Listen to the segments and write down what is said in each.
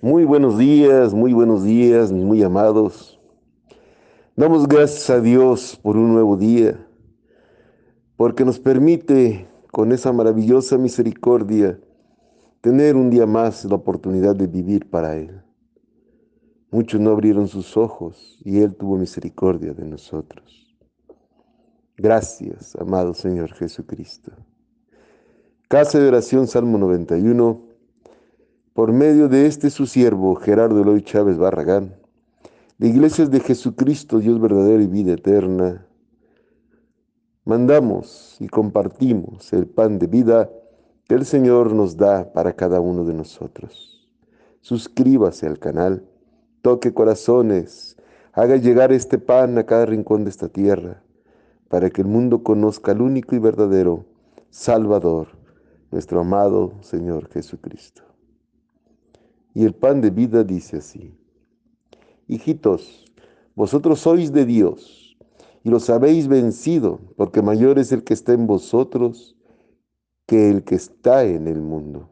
Muy buenos días, muy buenos días, mis muy amados. Damos gracias a Dios por un nuevo día, porque nos permite con esa maravillosa misericordia tener un día más la oportunidad de vivir para Él. Muchos no abrieron sus ojos y Él tuvo misericordia de nosotros. Gracias, amado Señor Jesucristo. Casa de oración, Salmo 91 por medio de este su siervo, Gerardo Eloy Chávez Barragán, de Iglesias de Jesucristo, Dios verdadero y vida eterna, mandamos y compartimos el pan de vida que el Señor nos da para cada uno de nosotros. Suscríbase al canal, toque corazones, haga llegar este pan a cada rincón de esta tierra, para que el mundo conozca al único y verdadero Salvador, nuestro amado Señor Jesucristo. Y el pan de vida dice así, hijitos, vosotros sois de Dios y los habéis vencido, porque mayor es el que está en vosotros que el que está en el mundo.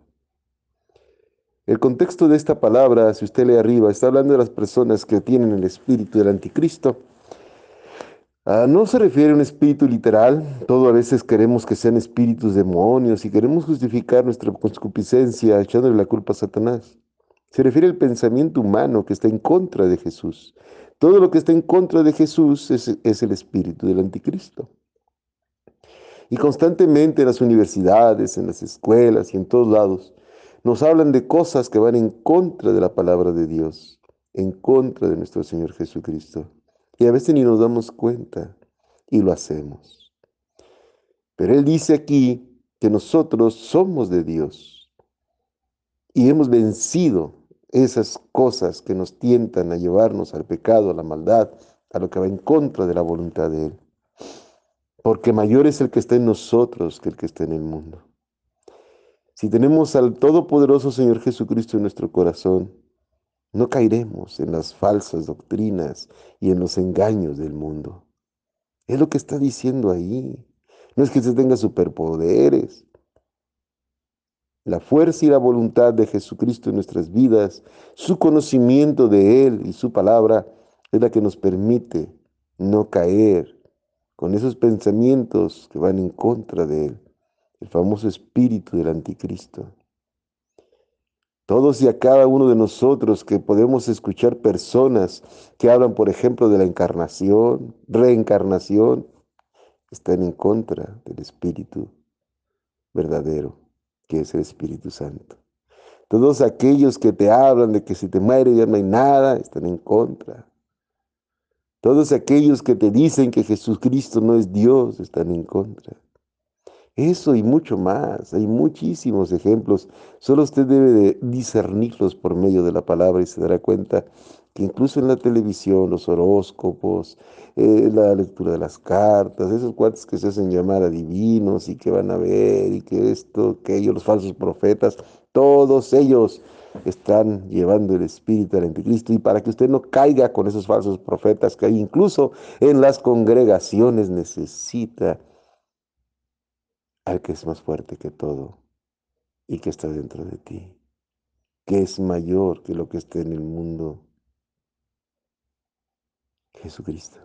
El contexto de esta palabra, si usted lee arriba, está hablando de las personas que tienen el espíritu del anticristo. Ah, no se refiere a un espíritu literal, todo a veces queremos que sean espíritus demonios y queremos justificar nuestra concupiscencia echándole la culpa a Satanás. Se refiere al pensamiento humano que está en contra de Jesús. Todo lo que está en contra de Jesús es, el espíritu del anticristo. Y constantemente en las universidades, en las escuelas y en todos lados nos hablan de cosas que van en contra de la palabra de Dios, en contra de nuestro Señor Jesucristo. Y a veces ni nos damos cuenta y lo hacemos. Pero Él dice aquí que nosotros somos de Dios y hemos vencido esas cosas que nos tientan a llevarnos al pecado, a la maldad, a lo que va en contra de la voluntad de Él. Porque mayor es el que está en nosotros que el que está en el mundo. Si tenemos al Todopoderoso Señor Jesucristo en nuestro corazón, no caeremos en las falsas doctrinas y en los engaños del mundo. Es lo que está diciendo ahí. No es que se tenga superpoderes, la fuerza y la voluntad de Jesucristo en nuestras vidas, su conocimiento de Él y su palabra es la que nos permite no caer con esos pensamientos que van en contra de Él, el famoso espíritu del anticristo. Todos y a cada uno de nosotros que podemos escuchar personas que hablan, por ejemplo, de la encarnación, reencarnación, están en contra del espíritu verdadero que es el Espíritu Santo. Todos aquellos que te hablan de que si te mueres ya no hay nada, están en contra. Todos aquellos que te dicen que Jesucristo no es Dios, están en contra. Eso y mucho más, hay muchísimos ejemplos. Solo usted debe de discernirlos por medio de la palabra y se dará cuenta que incluso en la televisión, los horóscopos, eh, la lectura de las cartas, esos cuates que se hacen llamar adivinos y que van a ver y que esto, que ellos, los falsos profetas, todos ellos están llevando el espíritu al anticristo. Y para que usted no caiga con esos falsos profetas que hay incluso en las congregaciones necesita al que es más fuerte que todo y que está dentro de ti, que es mayor que lo que está en el mundo Jesucristo.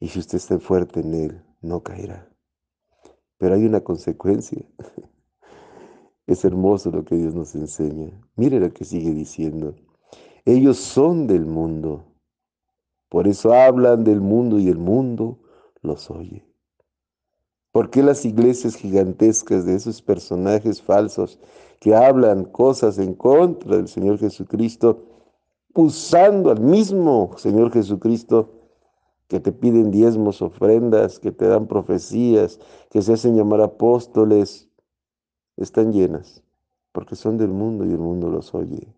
Y si usted está fuerte en Él, no caerá. Pero hay una consecuencia. Es hermoso lo que Dios nos enseña. Mire lo que sigue diciendo. Ellos son del mundo. Por eso hablan del mundo y el mundo los oye. ¿Por qué las iglesias gigantescas de esos personajes falsos que hablan cosas en contra del Señor Jesucristo usando al mismo Señor Jesucristo que te piden diezmos, ofrendas, que te dan profecías, que se hacen llamar apóstoles, están llenas, porque son del mundo y el mundo los oye.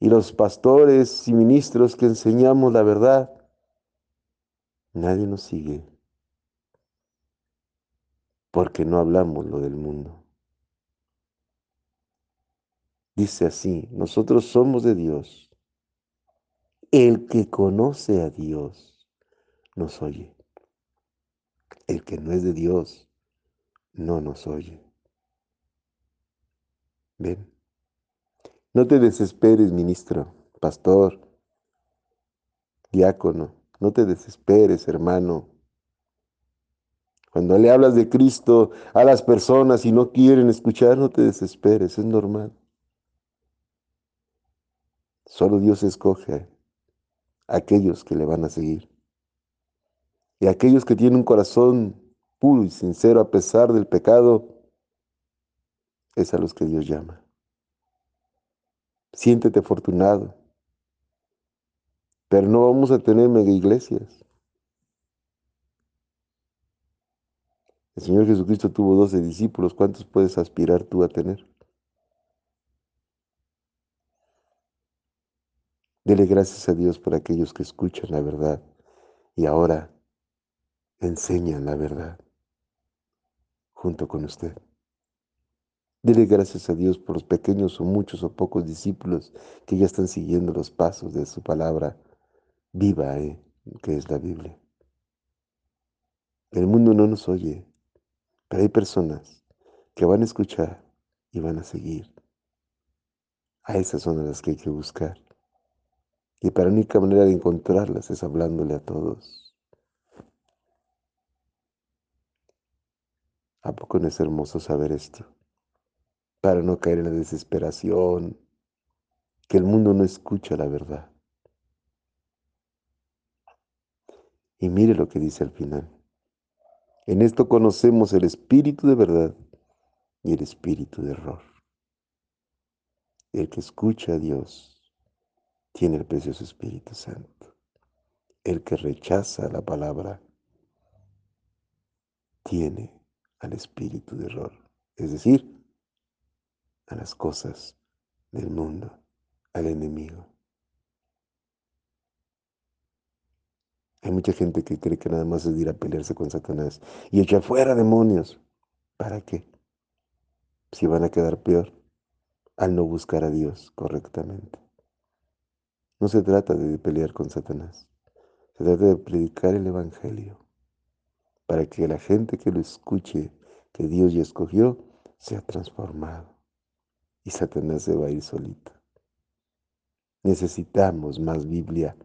Y los pastores y ministros que enseñamos la verdad, nadie nos sigue, porque no hablamos lo del mundo. Dice así, nosotros somos de Dios. El que conoce a Dios nos oye. El que no es de Dios no nos oye. Ven. No te desesperes, ministro, pastor, diácono. No te desesperes, hermano. Cuando le hablas de Cristo a las personas y no quieren escuchar, no te desesperes, es normal. Solo Dios escoge a aquellos que le van a seguir. Y aquellos que tienen un corazón puro y sincero a pesar del pecado, es a los que Dios llama. Siéntete afortunado. Pero no vamos a tener mega iglesias. El Señor Jesucristo tuvo doce discípulos. ¿Cuántos puedes aspirar tú a tener? Dele gracias a Dios por aquellos que escuchan la verdad y ahora enseñan la verdad junto con usted. Dele gracias a Dios por los pequeños o muchos o pocos discípulos que ya están siguiendo los pasos de su palabra viva, ¿eh? que es la Biblia. El mundo no nos oye, pero hay personas que van a escuchar y van a seguir. A esas son las que hay que buscar. Y para la única manera de encontrarlas es hablándole a todos. ¿A poco no es hermoso saber esto? Para no caer en la desesperación, que el mundo no escucha la verdad. Y mire lo que dice al final. En esto conocemos el espíritu de verdad y el espíritu de error. El que escucha a Dios tiene el precioso Espíritu Santo. El que rechaza la palabra tiene al espíritu de error, es decir, a las cosas del mundo, al enemigo. Hay mucha gente que cree que nada más es ir a pelearse con Satanás y echar fuera demonios. ¿Para qué? Si van a quedar peor al no buscar a Dios correctamente. No se trata de pelear con Satanás. Se trata de predicar el Evangelio para que la gente que lo escuche, que Dios ya escogió, sea transformado. Y Satanás se va a ir solito. Necesitamos más Biblia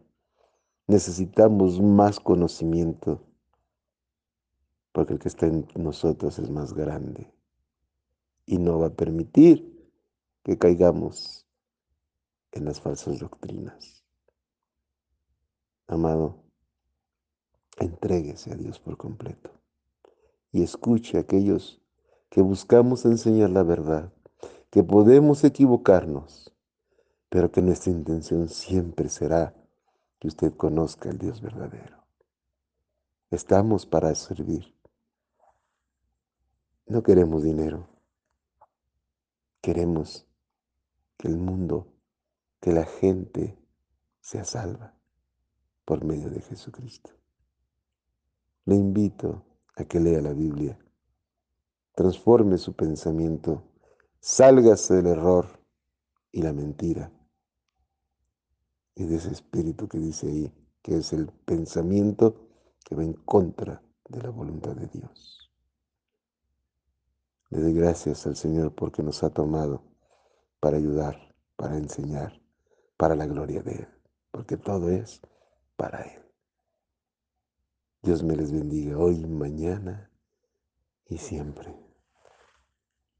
necesitamos más conocimiento, porque el que está en nosotros es más grande y no va a permitir que caigamos en las falsas doctrinas. Amado, entréguese a Dios por completo y escuche a aquellos que buscamos enseñar la verdad, que podemos equivocarnos, pero que nuestra intención siempre será que usted conozca el Dios verdadero. Estamos para servir. No queremos dinero. Queremos que el mundo, que la gente sea salva por medio de Jesucristo. Le invito a que lea la Biblia, transforme su pensamiento, sálgase del error y la mentira y de ese espíritu que dice ahí, que es el pensamiento que va en contra de la voluntad de Dios. Le doy gracias al Señor porque nos ha tomado para ayudar, para enseñar, para la gloria de Él, porque todo es para Él. Dios me les bendiga hoy, mañana y siempre.